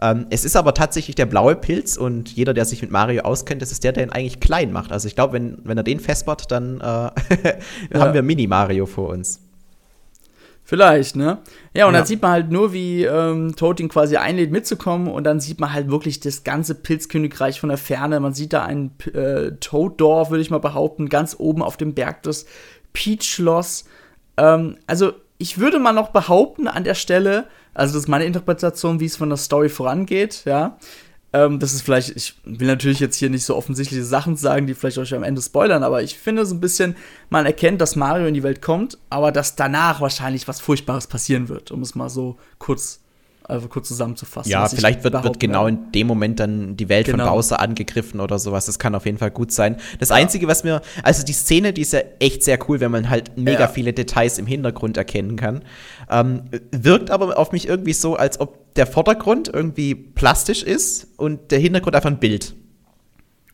S2: Ähm, es ist aber tatsächlich der blaue Pilz und jeder, der sich mit Mario auskennt, das ist der, der ihn eigentlich klein macht. Also ich glaube, wenn, wenn er den festbaut, dann äh, ja. haben wir Mini-Mario vor uns.
S1: Vielleicht, ne? Ja, und ja. dann sieht man halt nur, wie ähm, Toad ihn quasi einlädt, mitzukommen. Und dann sieht man halt wirklich das ganze Pilzkönigreich von der Ferne. Man sieht da ein äh, Toad-Dorf, würde ich mal behaupten, ganz oben auf dem Berg des Peach-Schloss. Ähm, also, ich würde mal noch behaupten an der Stelle, also das ist meine Interpretation, wie es von der Story vorangeht, ja. Ähm, das ist vielleicht, ich will natürlich jetzt hier nicht so offensichtliche Sachen sagen, die vielleicht euch am Ende spoilern, aber ich finde so ein bisschen, man erkennt, dass Mario in die Welt kommt, aber dass danach wahrscheinlich was Furchtbares passieren wird, um es mal so kurz also kurz zusammenzufassen.
S2: Ja, vielleicht wird, wird genau in dem Moment dann die Welt genau. von Bowser angegriffen oder sowas. Das kann auf jeden Fall gut sein. Das ja. Einzige, was mir, also die Szene, die ist ja echt sehr cool, wenn man halt mega ja. viele Details im Hintergrund erkennen kann. Ähm, wirkt aber auf mich irgendwie so, als ob der Vordergrund irgendwie plastisch ist und der Hintergrund einfach ein Bild.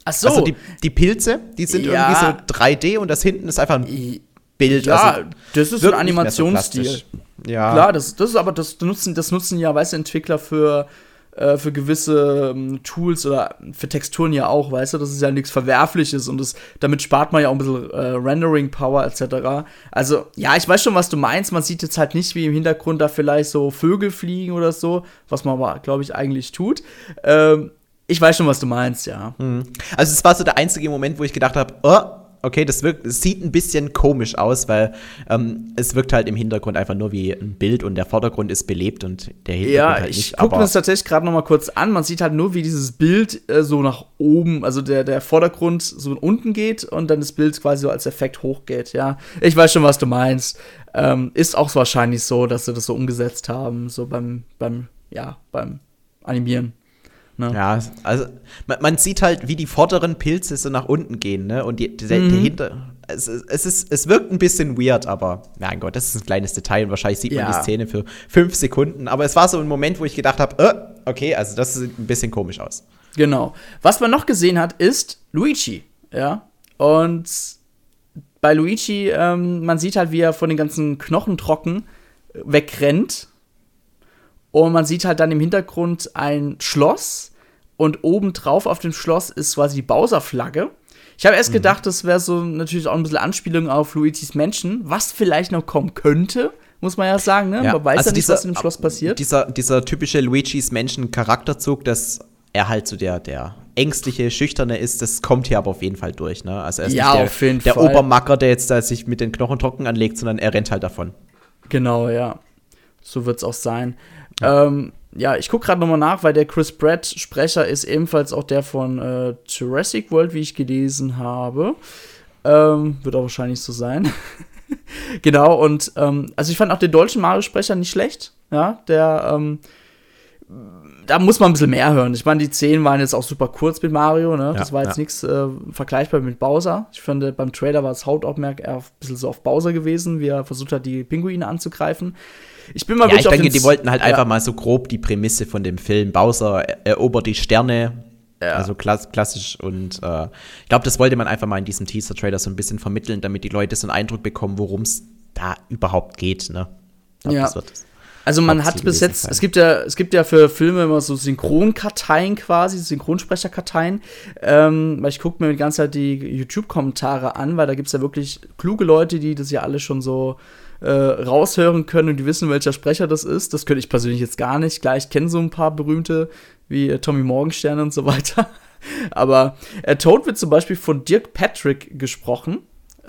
S1: Ach so.
S2: Also die, die Pilze, die sind ja. irgendwie so 3D und das hinten ist einfach ein Bild.
S1: Ja, also, das ist ein Animationsstil. So ja. Klar, das, das ist aber, das nutzen, das nutzen ja weiße Entwickler für, äh, für gewisse ähm, Tools oder für Texturen ja auch, weißt du, das ist ja nichts Verwerfliches und das, damit spart man ja auch ein bisschen äh, Rendering-Power etc. Also, ja, ich weiß schon, was du meinst. Man sieht jetzt halt nicht, wie im Hintergrund da vielleicht so Vögel fliegen oder so, was man aber, glaube ich, eigentlich tut. Ähm, ich weiß schon, was du meinst, ja.
S2: Mhm. Also, es war so der einzige Moment, wo ich gedacht habe, oh, okay, das wirkt, es sieht ein bisschen komisch aus, weil ähm, es wirkt halt im Hintergrund einfach nur wie ein Bild und der Vordergrund ist belebt und der Hintergrund
S1: ja,
S2: halt
S1: nicht. Ja, ich gucke mir das tatsächlich gerade noch mal kurz an. Man sieht halt nur, wie dieses Bild äh, so nach oben, also der, der Vordergrund so unten geht und dann das Bild quasi so als Effekt hochgeht. Ja, ich weiß schon, was du meinst. Ähm, ist auch wahrscheinlich so, dass sie das so umgesetzt haben, so beim, beim, ja, beim Animieren.
S2: Ne? Ja, also man, man, sieht halt, wie die vorderen Pilze so nach unten gehen, ne? Und die, der, mhm. hinter. Es, es, ist, es wirkt ein bisschen weird, aber mein Gott, das ist ein kleines Detail und wahrscheinlich sieht man ja. die Szene für fünf Sekunden. Aber es war so ein Moment, wo ich gedacht habe, äh, okay, also das sieht ein bisschen komisch aus.
S1: Genau. Was man noch gesehen hat, ist Luigi. Ja. Und bei Luigi, ähm, man sieht halt, wie er von den ganzen Knochentrocken wegrennt. Und man sieht halt dann im Hintergrund ein Schloss und obendrauf auf dem Schloss ist quasi die Bowser-Flagge. Ich habe erst mhm. gedacht, das wäre so natürlich auch ein bisschen Anspielung auf Luigi's Menschen, was vielleicht noch kommen könnte, muss man ja sagen, ne? Ja. Man weiß also ja nicht, dieser, was in dem Schloss passiert.
S2: Dieser, dieser typische Luigi's Menschen-Charakterzug, dass er halt so der, der ängstliche, schüchterne ist, das kommt hier aber auf jeden Fall durch, ne? Also er ist
S1: ja,
S2: nicht der, der Obermacker, der jetzt da sich mit den Knochen trocken anlegt, sondern er rennt halt davon.
S1: Genau, ja. So wird es auch sein. Ja. Ähm, ja, ich gucke gerade nochmal nach, weil der Chris Pratt Sprecher ist ebenfalls auch der von äh, Jurassic World, wie ich gelesen habe. Ähm, wird auch wahrscheinlich so sein. genau, und ähm, also ich fand auch den deutschen Mario-Sprecher nicht schlecht. Ja, der, ähm, da muss man ein bisschen mehr hören. Ich meine, die Szenen waren jetzt auch super kurz mit Mario, ne? das war jetzt ja. nichts äh, vergleichbar mit Bowser. Ich finde, beim Trailer war das Hauptaugenmerk eher ein bisschen so auf Bowser gewesen, wie er versucht hat, die Pinguine anzugreifen. Ich bin mal
S2: ja, ich denke, die wollten halt ja. einfach mal so grob die Prämisse von dem Film. Bowser erobert die Sterne. Ja. Also klass klassisch und äh, ich glaube, das wollte man einfach mal in diesem Teaser-Trailer so ein bisschen vermitteln, damit die Leute so einen Eindruck bekommen, worum es da überhaupt geht. Ne?
S1: Glaub, ja. Also man hat bis jetzt, sein. es gibt ja, es gibt ja für Filme immer so Synchronkarteien quasi, Synchronsprecherkarteien. Ähm, weil ich gucke mir die ganze Zeit die YouTube-Kommentare an, weil da gibt es ja wirklich kluge Leute, die das ja alle schon so äh, raushören können und die wissen, welcher Sprecher das ist. Das könnte ich persönlich jetzt gar nicht. Klar, ich kenne so ein paar berühmte wie äh, Tommy Morgenstern und so weiter. Aber äh, Toad wird zum Beispiel von Dirk Patrick gesprochen.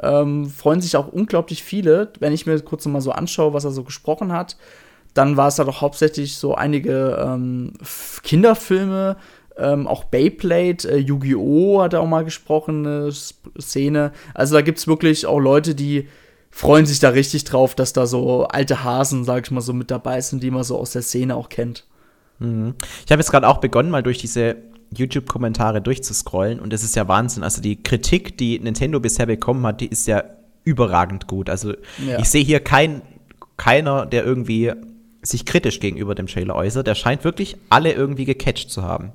S1: Ähm, freuen sich auch unglaublich viele, wenn ich mir kurz mal so anschaue, was er so gesprochen hat. Dann war es halt auch hauptsächlich so einige ähm, Kinderfilme, ähm, auch Beyblade, äh, Yu-Gi-Oh! hat er auch mal gesprochen, eine Szene. Also da gibt es wirklich auch Leute, die freuen sich da richtig drauf, dass da so alte Hasen, sag ich mal, so mit dabei sind, die man so aus der Szene auch kennt.
S2: Mhm. Ich habe jetzt gerade auch begonnen, mal durch diese YouTube-Kommentare durchzuscrollen und es ist ja Wahnsinn. Also die Kritik, die Nintendo bisher bekommen hat, die ist ja überragend gut. Also ja. ich sehe hier kein, keiner, der irgendwie sich kritisch gegenüber dem Trailer äußert. Der scheint wirklich alle irgendwie gecatcht zu haben.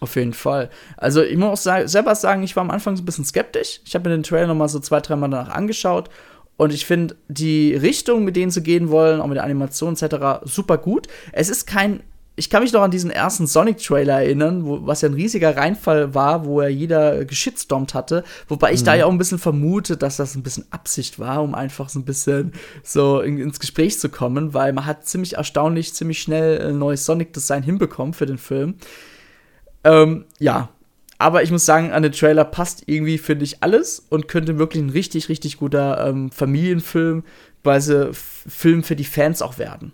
S1: Auf jeden Fall. Also ich muss auch selber sagen, ich war am Anfang so ein bisschen skeptisch. Ich habe mir den Trailer noch mal so zwei, dreimal danach angeschaut und ich finde die Richtung, mit denen sie gehen wollen, auch mit der Animation etc., super gut. Es ist kein ich kann mich noch an diesen ersten Sonic-Trailer erinnern, wo, was ja ein riesiger Reinfall war, wo er jeder geschitstormt hatte. Wobei ich mhm. da ja auch ein bisschen vermute, dass das ein bisschen Absicht war, um einfach so ein bisschen so in, ins Gespräch zu kommen, weil man hat ziemlich erstaunlich, ziemlich schnell ein neues Sonic-Design hinbekommen für den Film. Ähm, ja, aber ich muss sagen, an den Trailer passt irgendwie, finde ich, alles und könnte wirklich ein richtig, richtig guter ähm, Familienfilm, sie Film für die Fans auch werden.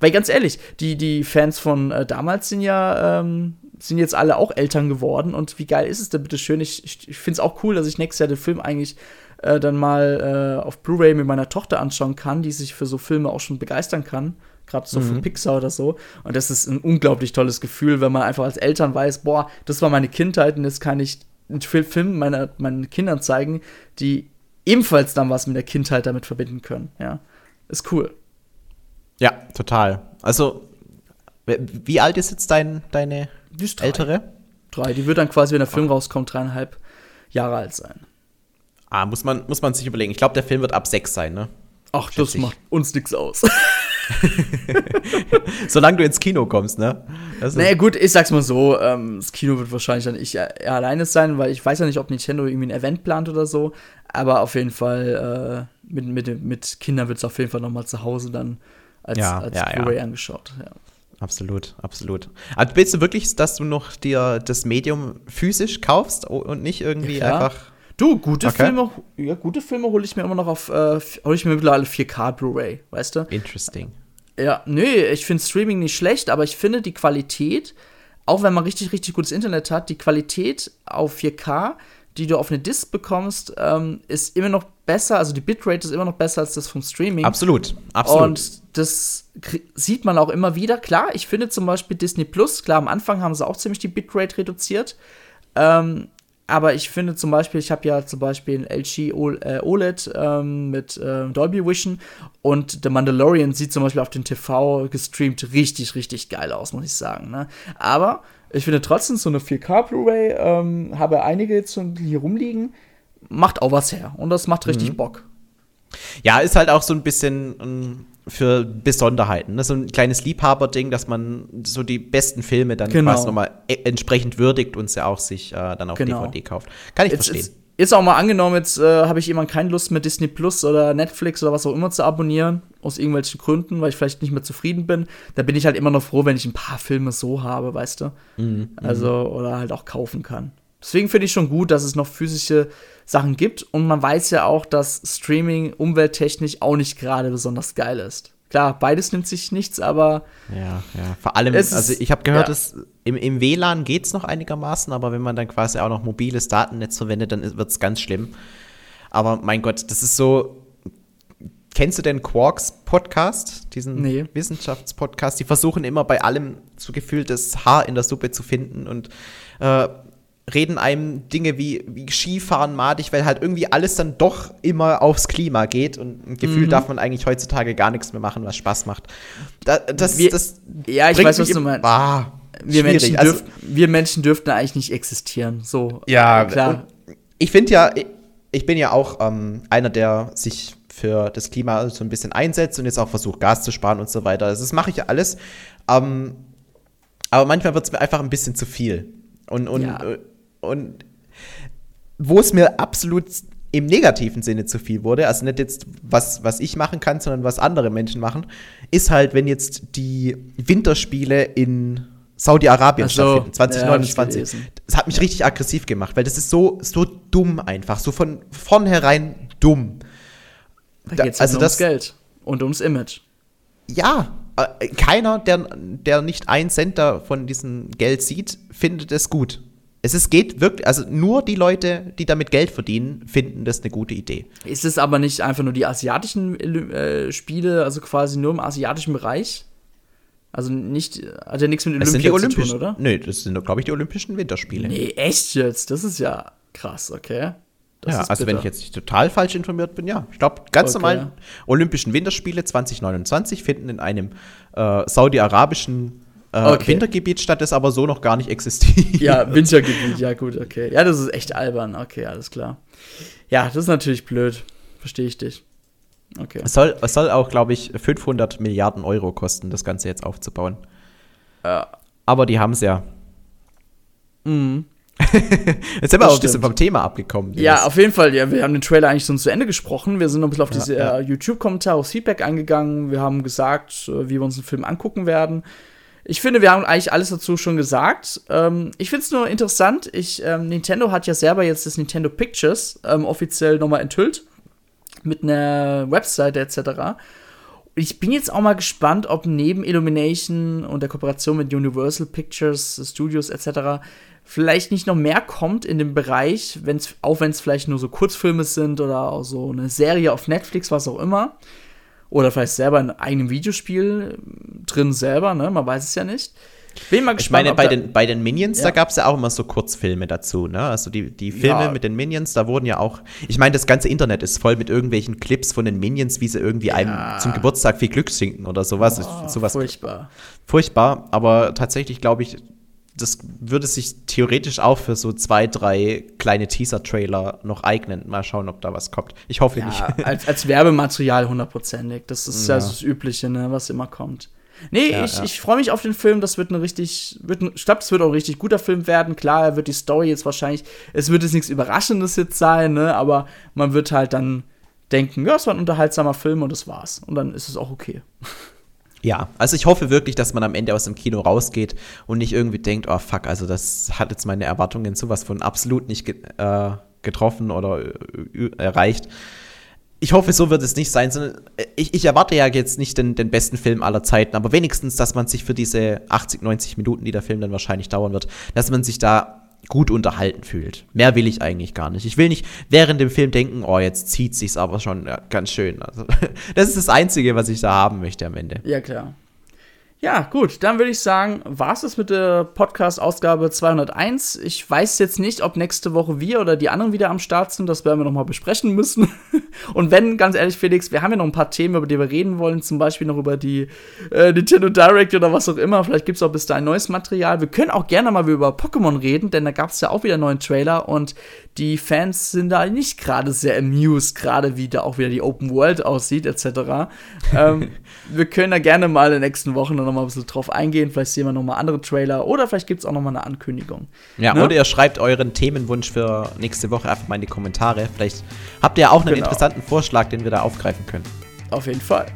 S1: Weil ganz ehrlich, die, die Fans von äh, damals sind ja, ähm, sind jetzt alle auch Eltern geworden und wie geil ist es denn bitte schön? Ich, ich, ich finde es auch cool, dass ich nächstes Jahr den Film eigentlich äh, dann mal äh, auf Blu-ray mit meiner Tochter anschauen kann, die sich für so Filme auch schon begeistern kann. Gerade so mhm. von Pixar oder so. Und das ist ein unglaublich tolles Gefühl, wenn man einfach als Eltern weiß, boah, das war meine Kindheit und jetzt kann ich einen Film meiner, meinen Kindern zeigen, die ebenfalls dann was mit der Kindheit damit verbinden können. Ja, ist cool.
S2: Ja, total. Also, wie alt ist jetzt dein, deine drei. ältere?
S1: Drei. Die wird dann quasi, wenn der Film rauskommt, dreieinhalb Jahre alt sein.
S2: Ah, muss man, muss man sich überlegen. Ich glaube, der Film wird ab sechs sein, ne?
S1: Ach, das ich. macht uns nichts aus.
S2: Solange du ins Kino kommst, ne?
S1: naja, gut, ich sag's mal so: ähm, Das Kino wird wahrscheinlich dann ich eher alleine sein, weil ich weiß ja nicht, ob Nintendo irgendwie ein Event plant oder so. Aber auf jeden Fall, äh, mit, mit, mit Kindern wird es auf jeden Fall noch mal zu Hause dann als, ja, als ja, Blu-ray ja. angeschaut. Ja.
S2: Absolut, absolut. Also willst du wirklich, dass du noch dir das Medium physisch kaufst und nicht irgendwie einfach.
S1: Du, gute okay. Filme, ja, gute Filme hole ich mir immer noch auf, äh, hole ich mir mittlerweile 4K Blu-ray, weißt du?
S2: Interesting.
S1: Ja, nö, ich finde Streaming nicht schlecht, aber ich finde die Qualität, auch wenn man richtig, richtig gutes Internet hat, die Qualität auf 4K die du auf eine Disc bekommst, ähm, ist immer noch besser, also die Bitrate ist immer noch besser als das vom Streaming.
S2: Absolut, absolut.
S1: Und das sieht man auch immer wieder. Klar, ich finde zum Beispiel Disney Plus, klar, am Anfang haben sie auch ziemlich die Bitrate reduziert. Ähm, aber ich finde zum Beispiel, ich habe ja zum Beispiel ein LG OLED ähm, mit äh, Dolby Vision und The Mandalorian sieht zum Beispiel auf den TV gestreamt richtig, richtig geil aus, muss ich sagen. Ne? Aber ich finde trotzdem so eine 4K Blu-ray, ähm, habe einige jetzt hier rumliegen, macht auch was her. Und das macht richtig mhm. Bock.
S2: Ja, ist halt auch so ein bisschen für Besonderheiten. Ne? So ein kleines Liebhaberding, dass man so die besten Filme dann genau. quasi nochmal e entsprechend würdigt und sie auch sich äh, dann auf genau. DVD kauft. Kann ich jetzt, verstehen.
S1: Jetzt, jetzt auch mal angenommen, jetzt äh, habe ich jemand keine Lust mehr, Disney Plus oder Netflix oder was auch immer zu abonnieren, aus irgendwelchen Gründen, weil ich vielleicht nicht mehr zufrieden bin. Da bin ich halt immer noch froh, wenn ich ein paar Filme so habe, weißt du? Mhm. Also, oder halt auch kaufen kann. Deswegen finde ich schon gut, dass es noch physische Sachen gibt und man weiß ja auch, dass Streaming umwelttechnisch auch nicht gerade besonders geil ist. Klar, beides nimmt sich nichts, aber.
S2: Ja, ja. Vor allem, also ich habe gehört, ja. dass im, im WLAN geht es noch einigermaßen, aber wenn man dann quasi auch noch mobiles Datennetz verwendet, dann wird es ganz schlimm. Aber mein Gott, das ist so. Kennst du den Quarks Podcast, diesen nee. Wissenschaftspodcast? Die versuchen immer bei allem so gefühlt das Haar in der Suppe zu finden und äh, reden einem Dinge wie, wie Skifahren madig, weil halt irgendwie alles dann doch immer aufs Klima geht und gefühlt mhm. darf man eigentlich heutzutage gar nichts mehr machen, was Spaß macht. Da, das,
S1: wir,
S2: das
S1: ja, ich weiß, was du meinst. Ah, wir, Menschen also, wir Menschen dürften eigentlich nicht existieren. So,
S2: ja, klar. Ich finde ja, ich bin ja auch ähm, einer, der sich für das Klima so ein bisschen einsetzt und jetzt auch versucht, Gas zu sparen und so weiter. Das mache ich ja alles. Ähm, aber manchmal wird es mir einfach ein bisschen zu viel. Und, und ja. Und wo es mir absolut im negativen Sinne zu viel wurde, also nicht jetzt, was, was ich machen kann, sondern was andere Menschen machen, ist halt, wenn jetzt die Winterspiele in Saudi-Arabien so, stattfinden, 2029. Ja, das hat mich richtig aggressiv gemacht, weil das ist so, so dumm einfach, so von vornherein dumm.
S1: Da geht also ums Geld und ums Image.
S2: Ja, äh, keiner, der, der nicht einen Cent von diesem Geld sieht, findet es gut. Es ist, geht wirklich, also nur die Leute, die damit Geld verdienen, finden das eine gute Idee.
S1: Ist es aber nicht einfach nur die asiatischen äh, Spiele, also quasi nur im asiatischen Bereich? Also nicht, hat ja nichts mit
S2: Olympia zu tun, oder? Nee, das sind, glaube ich, die Olympischen Winterspiele.
S1: Nee, echt jetzt? Das ist ja krass, okay.
S2: Das ja, also wenn ich jetzt nicht total falsch informiert bin, ja. Ich glaube, ganz okay. normal Olympischen Winterspiele 2029 finden in einem äh, saudi-arabischen äh, okay. Wintergebiet statt, das aber so noch gar nicht existiert.
S1: Ja, Wintergebiet, ja gut, okay. Ja, das ist echt albern, okay, alles klar. Ja, das ist natürlich blöd. Verstehe ich dich.
S2: Okay. Es soll, es soll auch, glaube ich, 500 Milliarden Euro kosten, das Ganze jetzt aufzubauen. Ja. Aber die haben es ja. Mhm. Jetzt sind wir auch ein bisschen vom Thema abgekommen.
S1: Ja, auf jeden Fall. Ja, wir haben den Trailer eigentlich schon zu Ende gesprochen. Wir sind noch ein bisschen auf diese ja, ja. YouTube-Kommentare, aufs Feedback eingegangen. Wir haben gesagt, äh, wie wir uns den Film angucken werden. Ich finde, wir haben eigentlich alles dazu schon gesagt. Ähm, ich finde es nur interessant. Ich, ähm, Nintendo hat ja selber jetzt das Nintendo Pictures ähm, offiziell nochmal enthüllt. Mit einer Webseite etc. Ich bin jetzt auch mal gespannt, ob neben Illumination und der Kooperation mit Universal Pictures Studios etc vielleicht nicht noch mehr kommt in dem Bereich, wenn's, auch wenn es vielleicht nur so Kurzfilme sind oder auch so eine Serie auf Netflix, was auch immer. Oder vielleicht selber in einem Videospiel drin selber, ne? Man weiß es ja nicht.
S2: Bin mal gespannt, ich meine, bei den, bei den Minions, ja. da gab es ja auch immer so Kurzfilme dazu, ne? Also die, die Filme ja. mit den Minions, da wurden ja auch. Ich meine, das ganze Internet ist voll mit irgendwelchen Clips von den Minions, wie sie irgendwie ja. einem zum Geburtstag viel Glück schenken oder sowas. Oh, sowas
S1: furchtbar.
S2: Furchtbar, aber tatsächlich glaube ich, das würde sich theoretisch auch für so zwei, drei kleine Teaser-Trailer noch eignen. Mal schauen, ob da was kommt. Ich hoffe ja, nicht.
S1: als, als Werbematerial hundertprozentig. Das ist ja. ja das Übliche, ne, was immer kommt. Nee, ja, ich, ich freue mich auf den Film. Das wird ein richtig, wird ein, ich glaube, es wird auch ein richtig guter Film werden. Klar, er wird die Story jetzt wahrscheinlich, es wird jetzt nichts Überraschendes jetzt sein, ne, aber man wird halt dann denken, ja, es war ein unterhaltsamer Film und das war's. Und dann ist es auch okay.
S2: Ja, also ich hoffe wirklich, dass man am Ende aus dem Kino rausgeht und nicht irgendwie denkt, oh fuck, also das hat jetzt meine Erwartungen sowas von absolut nicht ge äh, getroffen oder äh, erreicht. Ich hoffe, so wird es nicht sein, sondern äh, ich, ich erwarte ja jetzt nicht den, den, besten Film aller Zeiten, aber wenigstens, dass man sich für diese 80, 90 Minuten, die der Film dann wahrscheinlich dauern wird, dass man sich da gut unterhalten fühlt. Mehr will ich eigentlich gar nicht. Ich will nicht während dem Film denken, oh, jetzt zieht sich's aber schon ja, ganz schön. Also, das ist das Einzige, was ich da haben möchte am Ende.
S1: Ja, klar. Ja, gut, dann würde ich sagen, war es das mit der Podcast-Ausgabe 201. Ich weiß jetzt nicht, ob nächste Woche wir oder die anderen wieder am Start sind. Das werden wir nochmal besprechen müssen. Und wenn, ganz ehrlich, Felix, wir haben ja noch ein paar Themen, über die wir reden wollen. Zum Beispiel noch über die äh, Nintendo Direct oder was auch immer. Vielleicht gibt es auch bis dahin neues Material. Wir können auch gerne mal über Pokémon reden, denn da gab es ja auch wieder einen neuen Trailer. Und die Fans sind da nicht gerade sehr amused, gerade wie da auch wieder die Open World aussieht, etc. ähm, wir können da gerne mal in den nächsten Wochen noch mal ein bisschen drauf eingehen. Vielleicht sehen wir noch mal andere Trailer oder vielleicht gibt es auch noch mal eine Ankündigung.
S2: Ja, ne? oder ihr schreibt euren Themenwunsch für nächste Woche einfach mal in die Kommentare. Vielleicht habt ihr auch einen genau. interessanten Vorschlag, den wir da aufgreifen können.
S1: Auf jeden Fall.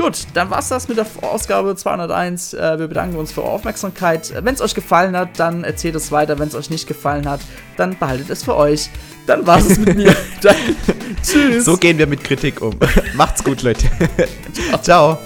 S1: Gut, dann war's das mit der Ausgabe 201. Äh, wir bedanken uns für eure Aufmerksamkeit. Wenn es euch gefallen hat, dann erzählt es weiter. Wenn es euch nicht gefallen hat, dann behaltet es für euch. Dann war's es mit mir.
S2: Tschüss. So gehen wir mit Kritik um. Macht's gut, Leute. Ciao. Ciao.